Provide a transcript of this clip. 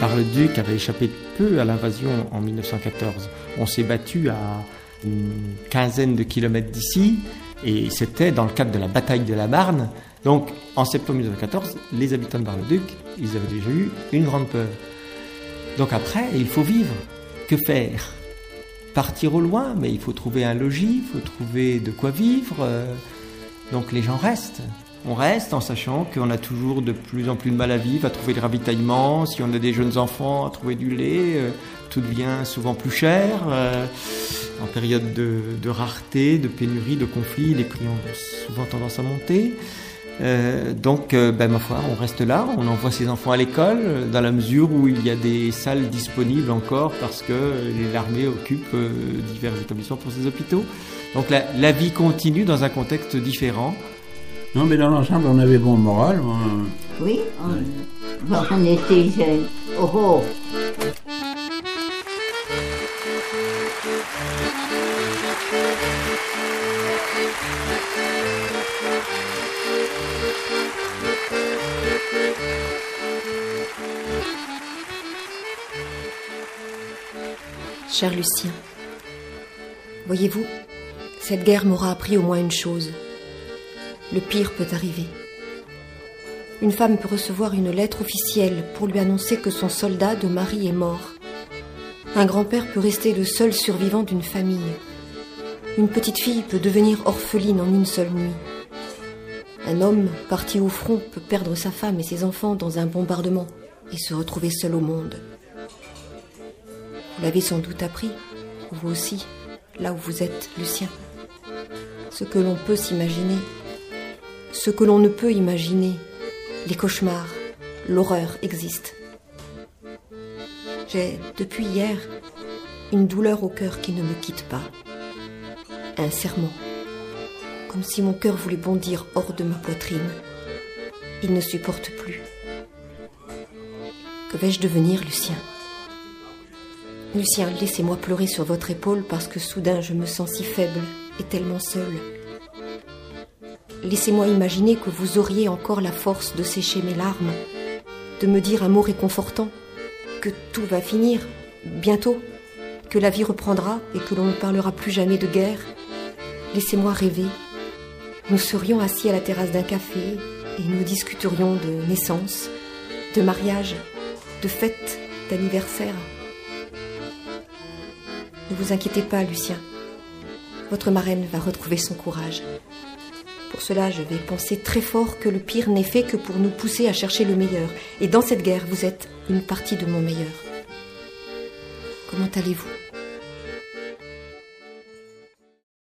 Bar-le-Duc avait échappé peu à l'invasion en 1914. On s'est battu à une quinzaine de kilomètres d'ici et c'était dans le cadre de la bataille de la Marne. Donc en septembre 1914, les habitants de Bar-le-Duc, ils avaient déjà eu une grande peur. Donc après, il faut vivre. Que faire? Partir au loin, mais il faut trouver un logis, il faut trouver de quoi vivre. Euh, donc les gens restent. On reste en sachant qu'on a toujours de plus en plus de mal à vivre, à trouver le ravitaillement. Si on a des jeunes enfants, à trouver du lait, euh, tout devient souvent plus cher. euh, En période de, rareté, de pénurie, de conflit, les prix ont souvent tendance à monter. Euh, donc, ben, ma foi, on reste là, on envoie ses enfants à l'école, dans la mesure où il y a des salles disponibles encore parce que l'armée occupe divers établissements pour ses hôpitaux. Donc la vie continue dans un contexte différent. Non, mais dans l'ensemble, on avait bon moral. Oui, on, bon, on était jeunes. Oh oh Cher Lucien, voyez-vous, cette guerre m'aura appris au moins une chose. Le pire peut arriver. Une femme peut recevoir une lettre officielle pour lui annoncer que son soldat de mari est mort. Un grand-père peut rester le seul survivant d'une famille. Une petite fille peut devenir orpheline en une seule nuit. Un homme parti au front peut perdre sa femme et ses enfants dans un bombardement et se retrouver seul au monde. Vous l'avez sans doute appris, vous aussi, là où vous êtes, Lucien. Ce que l'on peut s'imaginer, ce que l'on ne peut imaginer, les cauchemars, l'horreur existent. J'ai, depuis hier, une douleur au cœur qui ne me quitte pas. Un serment, comme si mon cœur voulait bondir hors de ma poitrine. Il ne supporte plus. Que vais-je devenir, Lucien? Lucien, laissez-moi pleurer sur votre épaule parce que soudain je me sens si faible et tellement seule. Laissez-moi imaginer que vous auriez encore la force de sécher mes larmes, de me dire un mot réconfortant, que tout va finir, bientôt, que la vie reprendra et que l'on ne parlera plus jamais de guerre. Laissez-moi rêver. Nous serions assis à la terrasse d'un café et nous discuterions de naissance, de mariage, de fête, d'anniversaire. Ne vous inquiétez pas, Lucien. Votre marraine va retrouver son courage. Pour cela, je vais penser très fort que le pire n'est fait que pour nous pousser à chercher le meilleur. Et dans cette guerre, vous êtes une partie de mon meilleur. Comment allez-vous?